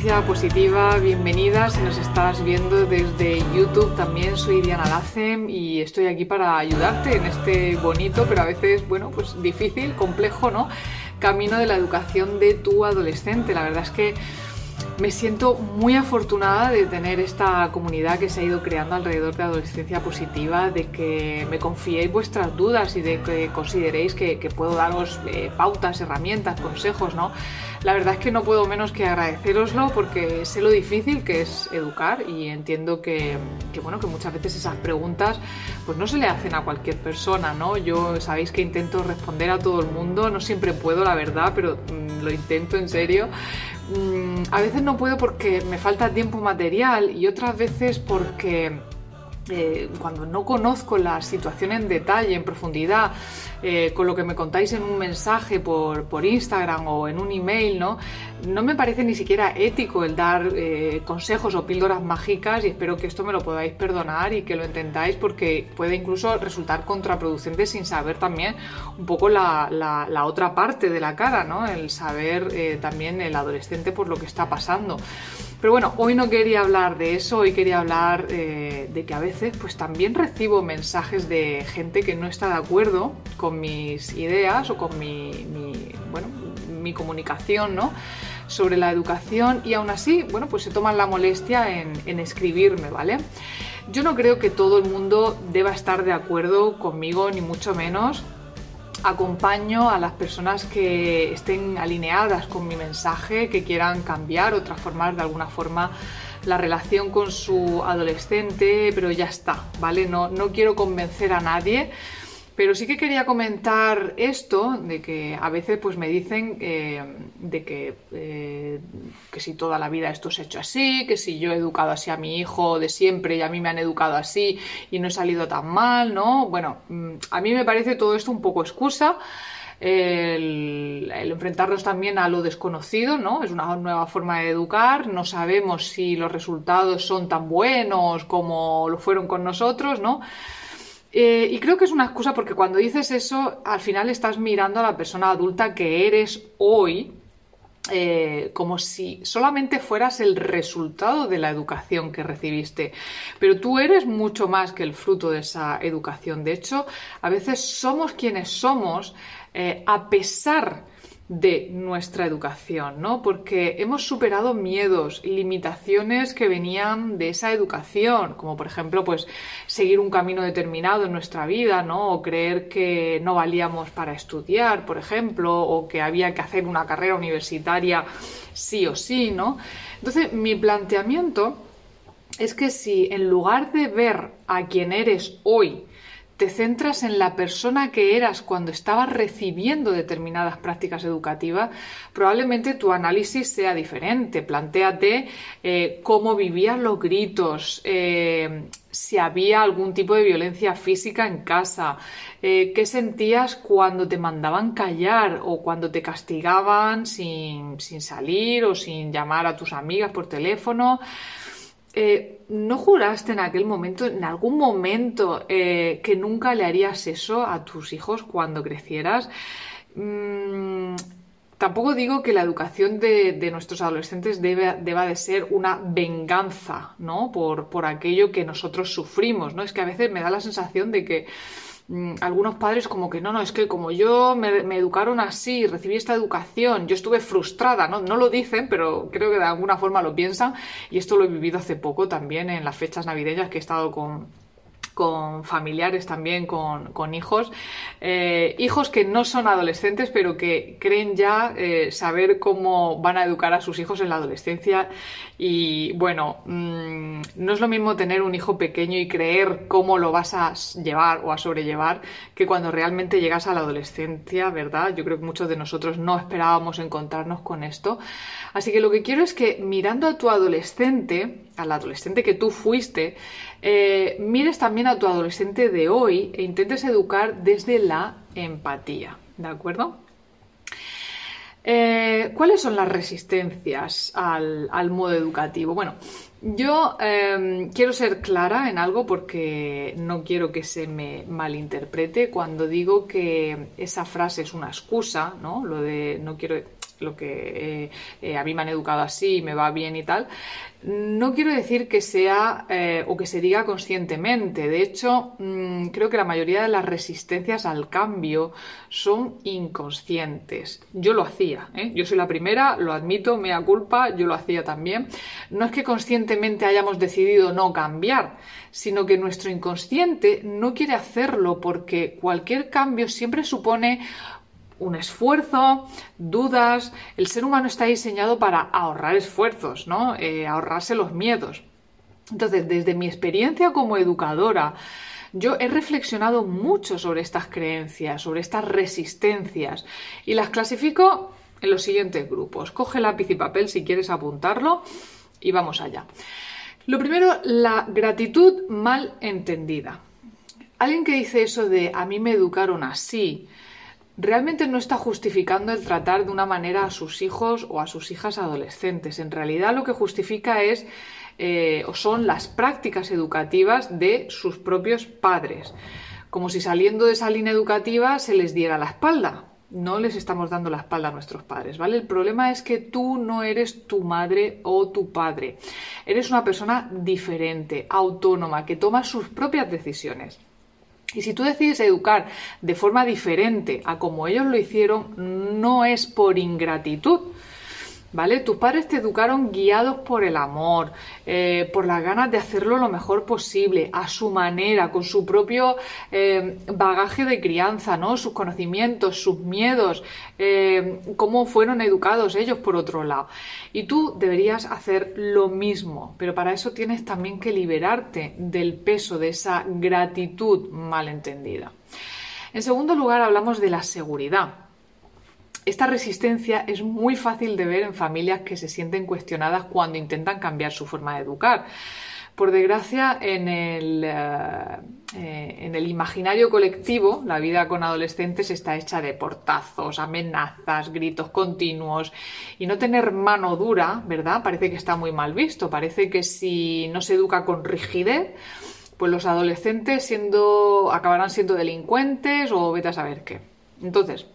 Positiva. Bienvenida si nos estás viendo desde YouTube. También soy Diana Lacem y estoy aquí para ayudarte en este bonito, pero a veces, bueno, pues difícil, complejo, ¿no? Camino de la educación de tu adolescente. La verdad es que me siento muy afortunada de tener esta comunidad que se ha ido creando alrededor de adolescencia positiva, de que me confiéis vuestras dudas y de que consideréis que, puedo daros eh, pautas, herramientas, consejos, ¿no? La verdad es que no puedo menos que agradeceroslo porque sé lo difícil que es educar y entiendo que, bueno, que muchas veces esas preguntas pues no se le hacen a cualquier persona, ¿no? Yo sabéis que intento responder a todo el mundo, no siempre puedo, la verdad, pero mm, lo intento en serio. Mm, a veces no puedo porque me falta tiempo material y otras veces porque eh, cuando no conozco la situación en detalle, en profundidad, eh, con lo que me contáis en un mensaje por, Instagram o en un email, ¿no? No me parece ni siquiera ético el dar eh, consejos o píldoras mágicas y espero que esto me lo podáis perdonar y que lo entendáis porque puede incluso resultar contraproducente sin saber también un poco la, la, otra parte de la cara, ¿no? El saber también el adolescente por lo que está pasando. Pero bueno, hoy no quería hablar de eso, hoy quería hablar eh, de que a veces pues también recibo mensajes de gente que no está de acuerdo con mis ideas o con mi, bueno, mi comunicación, ¿no? sobre la educación y aún así, bueno, pues se toman la molestia en, en, escribirme, ¿vale? Yo no creo que todo el mundo deba estar de acuerdo conmigo, ni mucho menos acompaño a las personas que estén alineadas con mi mensaje, que quieran cambiar o transformar de alguna forma la relación con su adolescente, pero ya está, ¿vale? No, no quiero convencer a nadie pero sí que quería comentar esto, de que a veces pues me dicen eh, de que, eh, que si toda la vida esto se ha hecho así, que si yo he educado así a mi hijo de siempre y a mí me han educado así y no he salido tan mal, ¿no? Bueno, mm, a mí me parece todo esto un poco excusa. El, el, enfrentarnos también a lo desconocido, ¿no? Es una nueva forma de educar, no sabemos si los resultados son tan buenos como lo fueron con nosotros, ¿no? Eh, y creo que es una excusa porque cuando dices eso, al final estás mirando a la persona adulta que eres hoy eh, como si solamente fueras el resultado de la educación que recibiste. Pero tú eres mucho más que el fruto de esa educación. De hecho, a veces somos quienes somos eh, a pesar de nuestra educación, ¿no? Porque hemos superado miedos, limitaciones que venían de esa educación, como por ejemplo, pues seguir un camino determinado en nuestra vida, ¿no? O creer que no valíamos para estudiar, por ejemplo, o que había que hacer una carrera universitaria sí o sí, ¿no? Entonces, mi planteamiento es que si en lugar de ver a quien eres hoy te centras en la persona que eras cuando estabas recibiendo determinadas prácticas educativas, probablemente tu análisis sea diferente. Plantéate eh, cómo vivían los gritos, eh, si había algún tipo de violencia física en casa, eh, qué sentías cuando te mandaban callar o cuando te castigaban sin salir o sin llamar a tus amigas por teléfono. Eh, ¿no juraste en aquel momento, en algún momento, eh, que nunca le harías eso a tus hijos cuando crecieras? Mm, tampoco digo que la educación de, nuestros adolescentes deba de ser una venganza, ¿no? Por, por aquello que nosotros sufrimos, ¿no? Es que a veces me da la sensación de que algunos padres como que no, no, es que como yo me, educaron así, recibí esta educación, yo estuve frustrada, ¿no? No lo dicen, pero creo que de alguna forma lo piensan y esto lo he vivido hace poco también en las fechas navideñas que he estado con, con familiares también, con, hijos, eh, hijos que no son adolescentes, pero que creen ya eh, saber cómo van a educar a sus hijos en la adolescencia. Y bueno, mm, no es lo mismo tener un hijo pequeño y creer cómo lo vas a llevar o a sobrellevar que cuando realmente llegas a la adolescencia, ¿verdad? Yo creo que muchos de nosotros no esperábamos encontrarnos con esto. Así que lo que quiero es que mirando a tu adolescente, al adolescente que tú fuiste, eh, mires también a tu adolescente de hoy e intentes educar desde la empatía, ¿de acuerdo? Eh, ¿Cuáles son las resistencias al, modo educativo? Bueno, yo em, quiero ser clara en algo porque no quiero que se me malinterprete cuando digo que esa frase es una excusa, ¿no? Lo de no quiero lo que eh, eh, a mí me han educado así, me va bien y tal, no quiero decir que sea eh, o que se diga conscientemente. De hecho, mm, creo que la mayoría de las resistencias al cambio son inconscientes. Yo lo hacía, yo soy la primera, lo admito, me da culpa, yo lo hacía también. No es que conscientemente hayamos decidido no cambiar, sino que nuestro inconsciente no quiere hacerlo porque cualquier cambio siempre supone un esfuerzo, dudas. El ser humano está diseñado para ahorrar esfuerzos, ¿no? Eh, ahorrarse los miedos. Entonces, desde mi experiencia como educadora, yo he reflexionado mucho sobre estas creencias, sobre estas resistencias y las clasifico en los siguientes grupos. Coge lápiz y papel si quieres apuntarlo y vamos allá. Lo primero, la gratitud mal entendida. Alguien que dice eso de a mí me educaron así, realmente no está justificando el tratar de una manera a sus hijos o a sus hijas adolescentes. En realidad lo que justifica es eh, o son las prácticas educativas de sus propios padres. Como si saliendo de esa línea educativa se les diera la espalda. No les estamos dando la espalda a nuestros padres, ¿vale? El problema es que tú no eres tu madre o tu padre. Eres una persona diferente, autónoma, que toma sus propias decisiones. Y si tú decides educar de forma diferente a como ellos lo hicieron, no es por ingratitud, ¿vale? Tus padres te educaron guiados por el amor, eh, por las ganas de hacerlo lo mejor posible, a su manera, con su propio eh, bagaje de crianza, ¿no? Sus conocimientos, sus miedos, eh, cómo fueron educados ellos por otro lado. Y tú deberías hacer lo mismo, pero para eso tienes también que liberarte del peso de esa gratitud malentendida. En segundo lugar, hablamos de la seguridad. Esta resistencia es muy fácil de ver en familias que se sienten cuestionadas cuando intentan cambiar su forma de educar. Por desgracia, en el, eh, eh, en el, imaginario colectivo, la vida con adolescentes está hecha de portazos, amenazas, gritos continuos y no tener mano dura, ¿verdad? Parece que está muy mal visto. Parece que si no se educa con rigidez, pues los adolescentes siendo, acabarán siendo delincuentes o vete a saber qué. Entonces,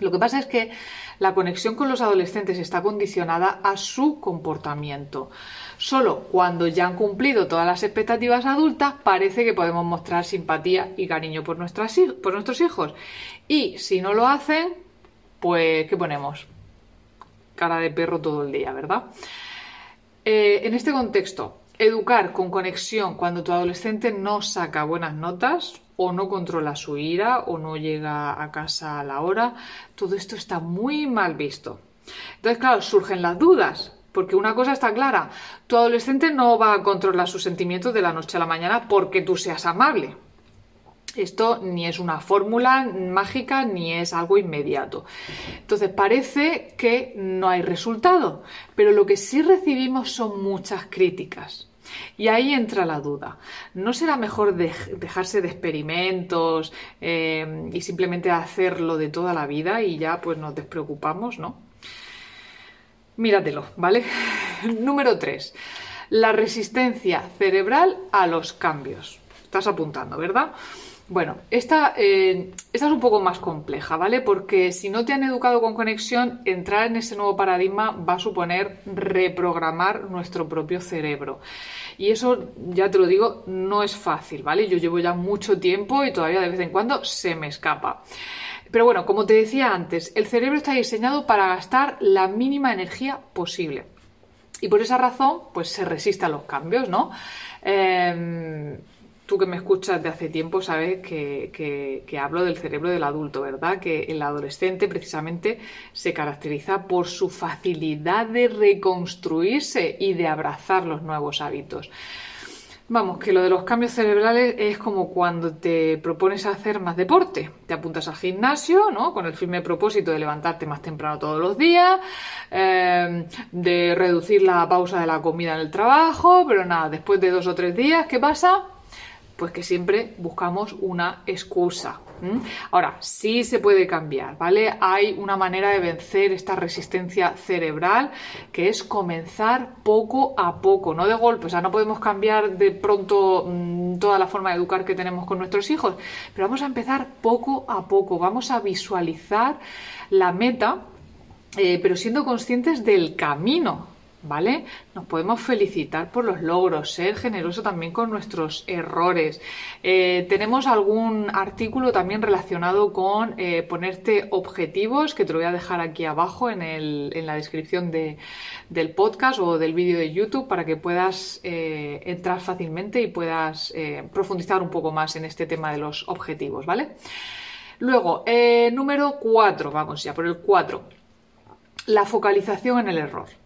lo que pasa es que la conexión con los adolescentes está condicionada a su comportamiento. Solo cuando ya han cumplido todas las expectativas adultas parece que podemos mostrar simpatía y cariño por, por nuestros hijos. Y si no lo hacen, pues ¿qué ponemos? Cara de perro todo el día, ¿verdad? Eh, en este contexto, educar con conexión cuando tu adolescente no saca buenas notas o no controla su ira o no llega a casa a la hora, todo esto está muy mal visto. Entonces, claro, surgen las dudas, porque una cosa está clara, tu adolescente no va a controlar sus sentimientos de la noche a la mañana porque tú seas amable. Esto ni es una fórmula mágica ni es algo inmediato. Entonces parece que no hay resultado, pero lo que sí recibimos son muchas críticas. Y ahí entra la duda. ¿No será mejor dejarse de experimentos eh, y simplemente hacerlo de toda la vida y ya pues nos despreocupamos, ¿no? Míratelo, ¿vale? Número 3. La resistencia cerebral a los cambios. Estás apuntando, ¿verdad? Bueno, esta, eh, esta, es un poco más compleja, ¿vale? Porque si no te han educado con conexión, entrar en ese nuevo paradigma va a suponer reprogramar nuestro propio cerebro. Y eso, ya te lo digo, no es fácil, ¿vale? Yo llevo ya mucho tiempo y todavía de vez en cuando se me escapa. Pero bueno, como te decía antes, el cerebro está diseñado para gastar la mínima energía posible. Y por esa razón, pues se resiste a los cambios, ¿no? Eh, tú que me escuchas de hace tiempo sabes que, hablo del cerebro del adulto, ¿verdad? Que el adolescente precisamente se caracteriza por su facilidad de reconstruirse y de abrazar los nuevos hábitos. Vamos, que lo de los cambios cerebrales es como cuando te propones hacer más deporte. Te apuntas al gimnasio, ¿no? Con el firme propósito de levantarte más temprano todos los días, eh, de reducir la pausa de la comida en el trabajo, pero nada, después de dos o tres días, ¿qué pasa? Pues que siempre buscamos una excusa. Ahora, sí se puede cambiar, ¿vale? Hay una manera de vencer esta resistencia cerebral que es comenzar poco a poco, no de golpe. O sea, no podemos cambiar de pronto mm, toda la forma de educar que tenemos con nuestros hijos, pero vamos a empezar poco a poco. Vamos a visualizar la meta, eh, pero siendo conscientes del camino ¿vale? Nos podemos felicitar por los logros, ser generoso también con nuestros errores. Eh, tenemos algún artículo también relacionado con eh, ponerte objetivos, que te lo voy a dejar aquí abajo en, el, en la descripción de, del podcast o del vídeo de YouTube para que puedas eh, entrar fácilmente y puedas profundizar un poco más en este tema de los objetivos, ¿vale? Luego, número 4, vamos ya por el 4, la focalización en el error.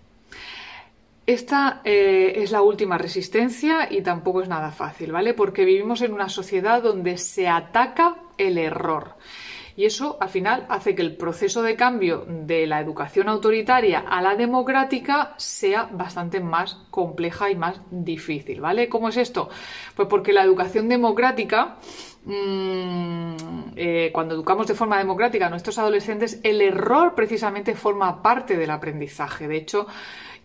Esta eh, es la última resistencia y tampoco es nada fácil, ¿vale? Porque vivimos en una sociedad donde se ataca el error. Y eso al final hace que el proceso de cambio de la educación autoritaria a la democrática sea bastante más compleja y más difícil, ¿vale? ¿Cómo es esto? Pues porque la educación democrática mm, eh, cuando educamos de forma democrática a nuestros adolescentes, el error precisamente forma parte del aprendizaje. De hecho,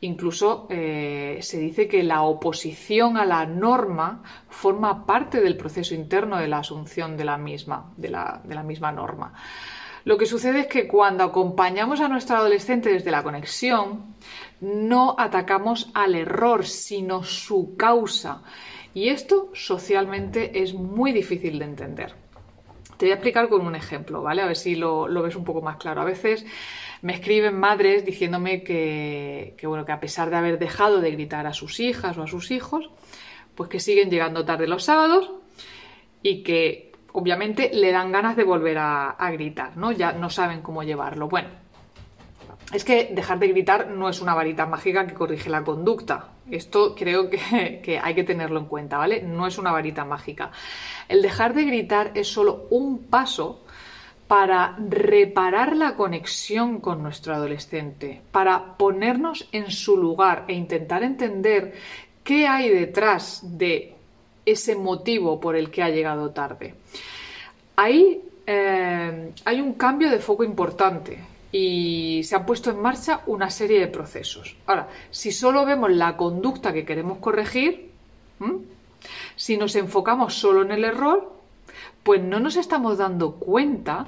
Incluso eh, se dice que la oposición a la norma forma parte del proceso interno de la asunción de la misma, de la, misma norma. Lo que sucede es que cuando acompañamos a nuestro adolescente desde la conexión, no atacamos al error, sino su causa. Y esto socialmente es muy difícil de entender. Te voy a explicar con un ejemplo, ¿vale? A ver si lo, lo ves un poco más claro. A veces me escriben madres diciéndome que, bueno, que a pesar de haber dejado de gritar a sus hijas o a sus hijos, pues que siguen llegando tarde los sábados y que obviamente le dan ganas de volver a, gritar, ¿no? Ya no saben cómo llevarlo. Bueno, es que dejar de gritar no es una varita mágica que corrige la conducta. Esto creo que, que, hay que tenerlo en cuenta, ¿vale? No es una varita mágica. El dejar de gritar es solo un paso para reparar la conexión con nuestro adolescente, para ponernos en su lugar e intentar entender qué hay detrás de ese motivo por el que ha llegado tarde. Ahí eh, hay un cambio de foco importante y se han puesto en marcha una serie de procesos. Ahora, si solo vemos la conducta que queremos corregir, si nos enfocamos solo en el error, pues no nos estamos dando cuenta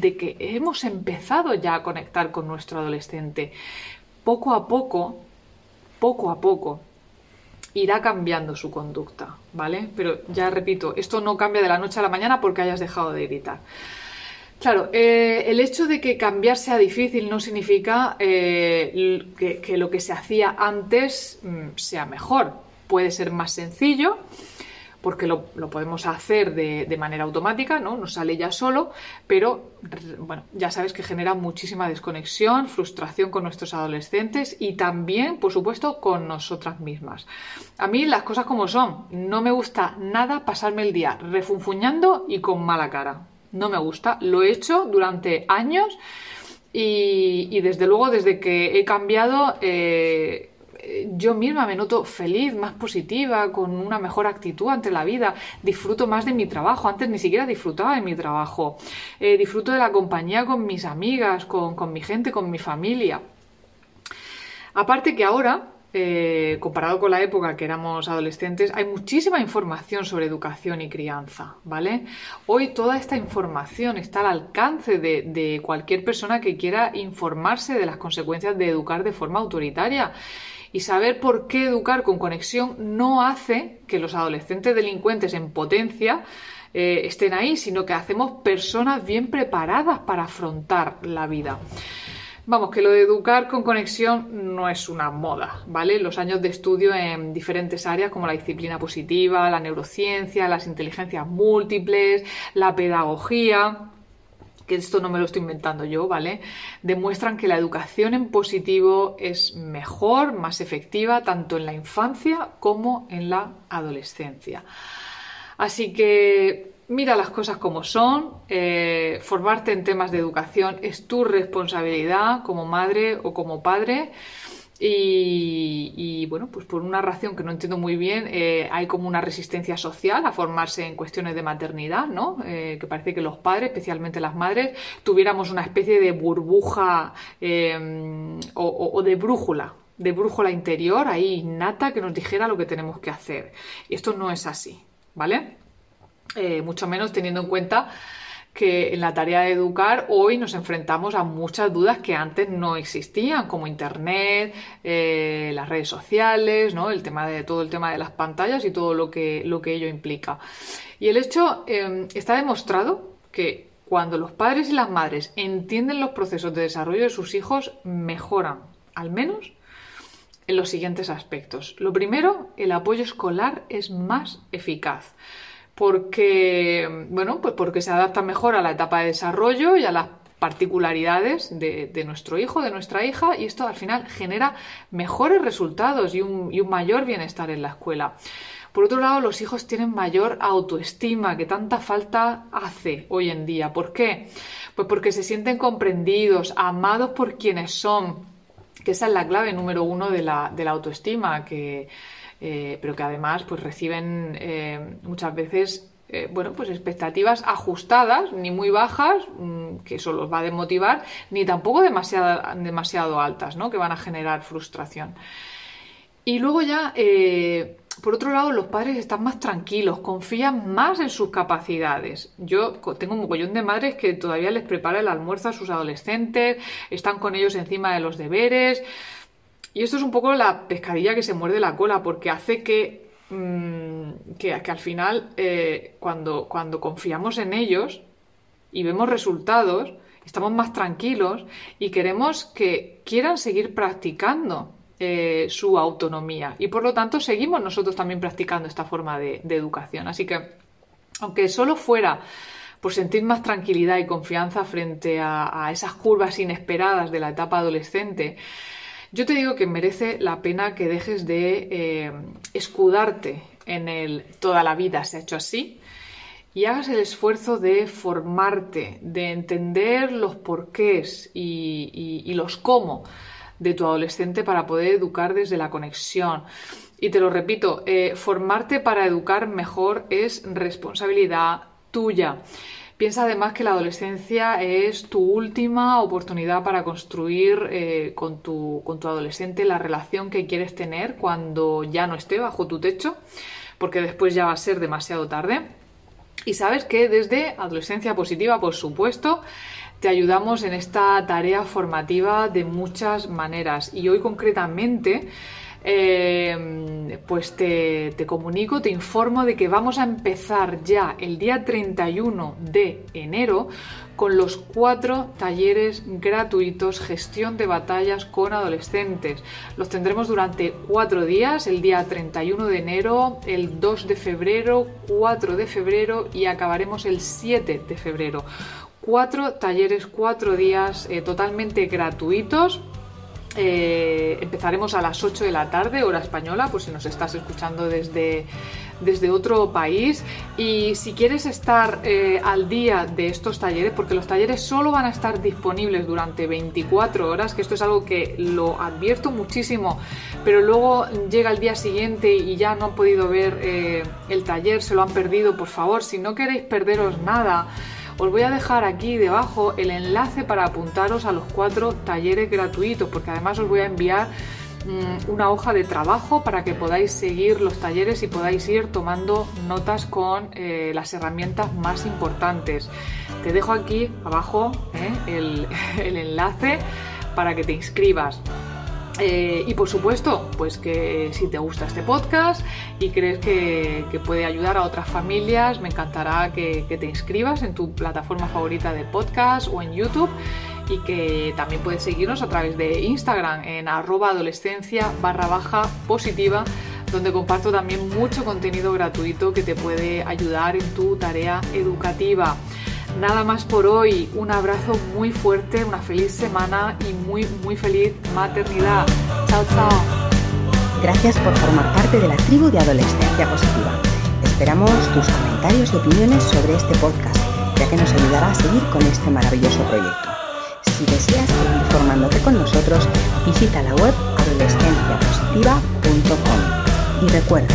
de que hemos empezado ya a conectar con nuestro adolescente. Poco a poco, poco a poco, irá cambiando su conducta, ¿vale? Pero ya repito, esto no cambia de la noche a la mañana porque hayas dejado de gritar. Claro, eh, el hecho de que cambiar sea difícil no significa eh, que, lo que se hacía antes mm, sea mejor. Puede ser más sencillo, porque lo, podemos hacer de, manera automática, ¿no? Nos sale ya solo, pero bueno, ya sabes que genera muchísima desconexión, frustración con nuestros adolescentes y también, por supuesto, con nosotras mismas. A mí las cosas como son, no me gusta nada pasarme el día refunfuñando y con mala cara. No me gusta, lo he hecho durante años y, desde luego desde que he cambiado eh, yo misma me noto feliz, más positiva, con una mejor actitud ante la vida, disfruto más de mi trabajo, antes ni siquiera disfrutaba de mi trabajo, eh, disfruto de la compañía con mis amigas, con, mi gente, con mi familia. Aparte que ahora, eh, comparado con la época que éramos adolescentes, hay muchísima información sobre educación y crianza, ¿vale? Hoy toda esta información está al alcance de, de, cualquier persona que quiera informarse de las consecuencias de educar de forma autoritaria. Y saber por qué educar con conexión no hace que los adolescentes delincuentes en potencia eh, estén ahí, sino que hacemos personas bien preparadas para afrontar la vida. Vamos, que lo de educar con conexión no es una moda, ¿vale? Los años de estudio en diferentes áreas como la disciplina positiva, la neurociencia, las inteligencias múltiples, la pedagogía, que esto no me lo estoy inventando yo, ¿vale? Demuestran que la educación en positivo es mejor, más efectiva, tanto en la infancia como en la adolescencia. Así que mira las cosas como son, eh, formarte en temas de educación es tu responsabilidad como madre o como padre. Y, bueno, pues por una razón que no entiendo muy bien, eh, hay como una resistencia social a formarse en cuestiones de maternidad, ¿no? Eh, que parece que los padres, especialmente las madres, tuviéramos una especie de burbuja em, o, de brújula, de brújula interior ahí innata que nos dijera lo que tenemos que hacer. Y esto no es así, ¿vale? Eh, mucho menos teniendo en cuenta que en la tarea de educar hoy nos enfrentamos a muchas dudas que antes no existían, como Internet, eh, las redes sociales, ¿no? el tema de todo el tema de las pantallas y todo lo que, lo que ello implica. Y el hecho em, está demostrado que cuando los padres y las madres entienden los procesos de desarrollo de sus hijos, mejoran, al menos en los siguientes aspectos. Lo primero, el apoyo escolar es más eficaz porque, bueno, pues porque se adapta mejor a la etapa de desarrollo y a las particularidades de, nuestro hijo, de nuestra hija, y esto al final genera mejores resultados y un, mayor bienestar en la escuela. Por otro lado, los hijos tienen mayor autoestima, que tanta falta hace hoy en día. ¿Por qué? Pues porque se sienten comprendidos, amados por quienes son, que esa es la clave número uno de la, de la autoestima, que, eh, pero que además pues reciben eh, muchas veces eh, bueno, pues expectativas ajustadas, ni muy bajas, mm, que eso los va a desmotivar, ni tampoco demasiado, demasiado altas, ¿no? que van a generar frustración. Y luego ya, por otro lado, los padres están más tranquilos, confían más en sus capacidades. Yo tengo un mogollón de madres que todavía les prepara el almuerzo a sus adolescentes, están con ellos encima de los deberes. Y esto es un poco la pescadilla que se muerde la cola, porque hace que, mm, que, al final, eh, cuando, cuando confiamos en ellos y vemos resultados, estamos más tranquilos y queremos que quieran seguir practicando eh, su autonomía. Y por lo tanto, seguimos nosotros también practicando esta forma de, educación. Así que, aunque solo fuera por sentir más tranquilidad y confianza frente a, a esas curvas inesperadas de la etapa adolescente, yo te digo que merece la pena que dejes de eh, escudarte en el toda la vida se ha hecho así y hagas el esfuerzo de formarte, de entender los porqués y, los cómo de tu adolescente para poder educar desde la conexión. Y te lo repito, eh, formarte para educar mejor es responsabilidad tuya. Piensa además que la adolescencia es tu última oportunidad para construir eh, con, tu, con tu adolescente la relación que quieres tener cuando ya no esté bajo tu techo, porque después ya va a ser demasiado tarde. Y sabes que desde Adolescencia Positiva, por supuesto, te ayudamos en esta tarea formativa de muchas maneras. Y hoy concretamente eh, pues te, comunico, te informo de que vamos a empezar ya el día 31 de enero con los cuatro talleres gratuitos gestión de batallas con adolescentes. Los tendremos durante cuatro días, el día 31 de enero, el 2 de febrero, 4 de febrero y acabaremos el 7 de febrero. Cuatro talleres, cuatro días eh, totalmente gratuitos eh, empezaremos a las 8 de la tarde, hora española, por si nos estás escuchando desde, desde otro país. Y si quieres estar eh, al día de estos talleres, porque los talleres solo van a estar disponibles durante 24 horas, que esto es algo que lo advierto muchísimo, pero luego llega el día siguiente y ya no han podido ver eh, el taller, se lo han perdido, por favor, si no queréis perderos nada. Os voy a dejar aquí debajo el enlace para apuntaros a los cuatro talleres gratuitos, porque además os voy a enviar mm, una hoja de trabajo para que podáis seguir los talleres y podáis ir tomando notas con eh, las herramientas más importantes. Te dejo aquí abajo eh, el enlace para que te inscribas. Eh, y por supuesto, pues que si te gusta este podcast y crees que, puede ayudar a otras familias, me encantará que, te inscribas en tu plataforma favorita de podcast o en YouTube y que también puedes seguirnos a través de Instagram en arroba adolescencia barra baja positiva donde comparto también mucho contenido gratuito que te puede ayudar en tu tarea educativa. Nada más por hoy, un abrazo muy fuerte, una feliz semana y muy, muy feliz maternidad. Chao, chao. Gracias por formar parte de la tribu de Adolescencia Positiva. Esperamos tus comentarios y opiniones sobre este podcast, ya que nos ayudará a seguir con este maravilloso proyecto. Si deseas seguir formándote con nosotros, visita la web adolescenciapositiva.com y recuerda,